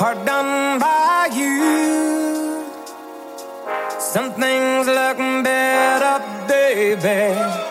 hard done by you. Some things look better, baby.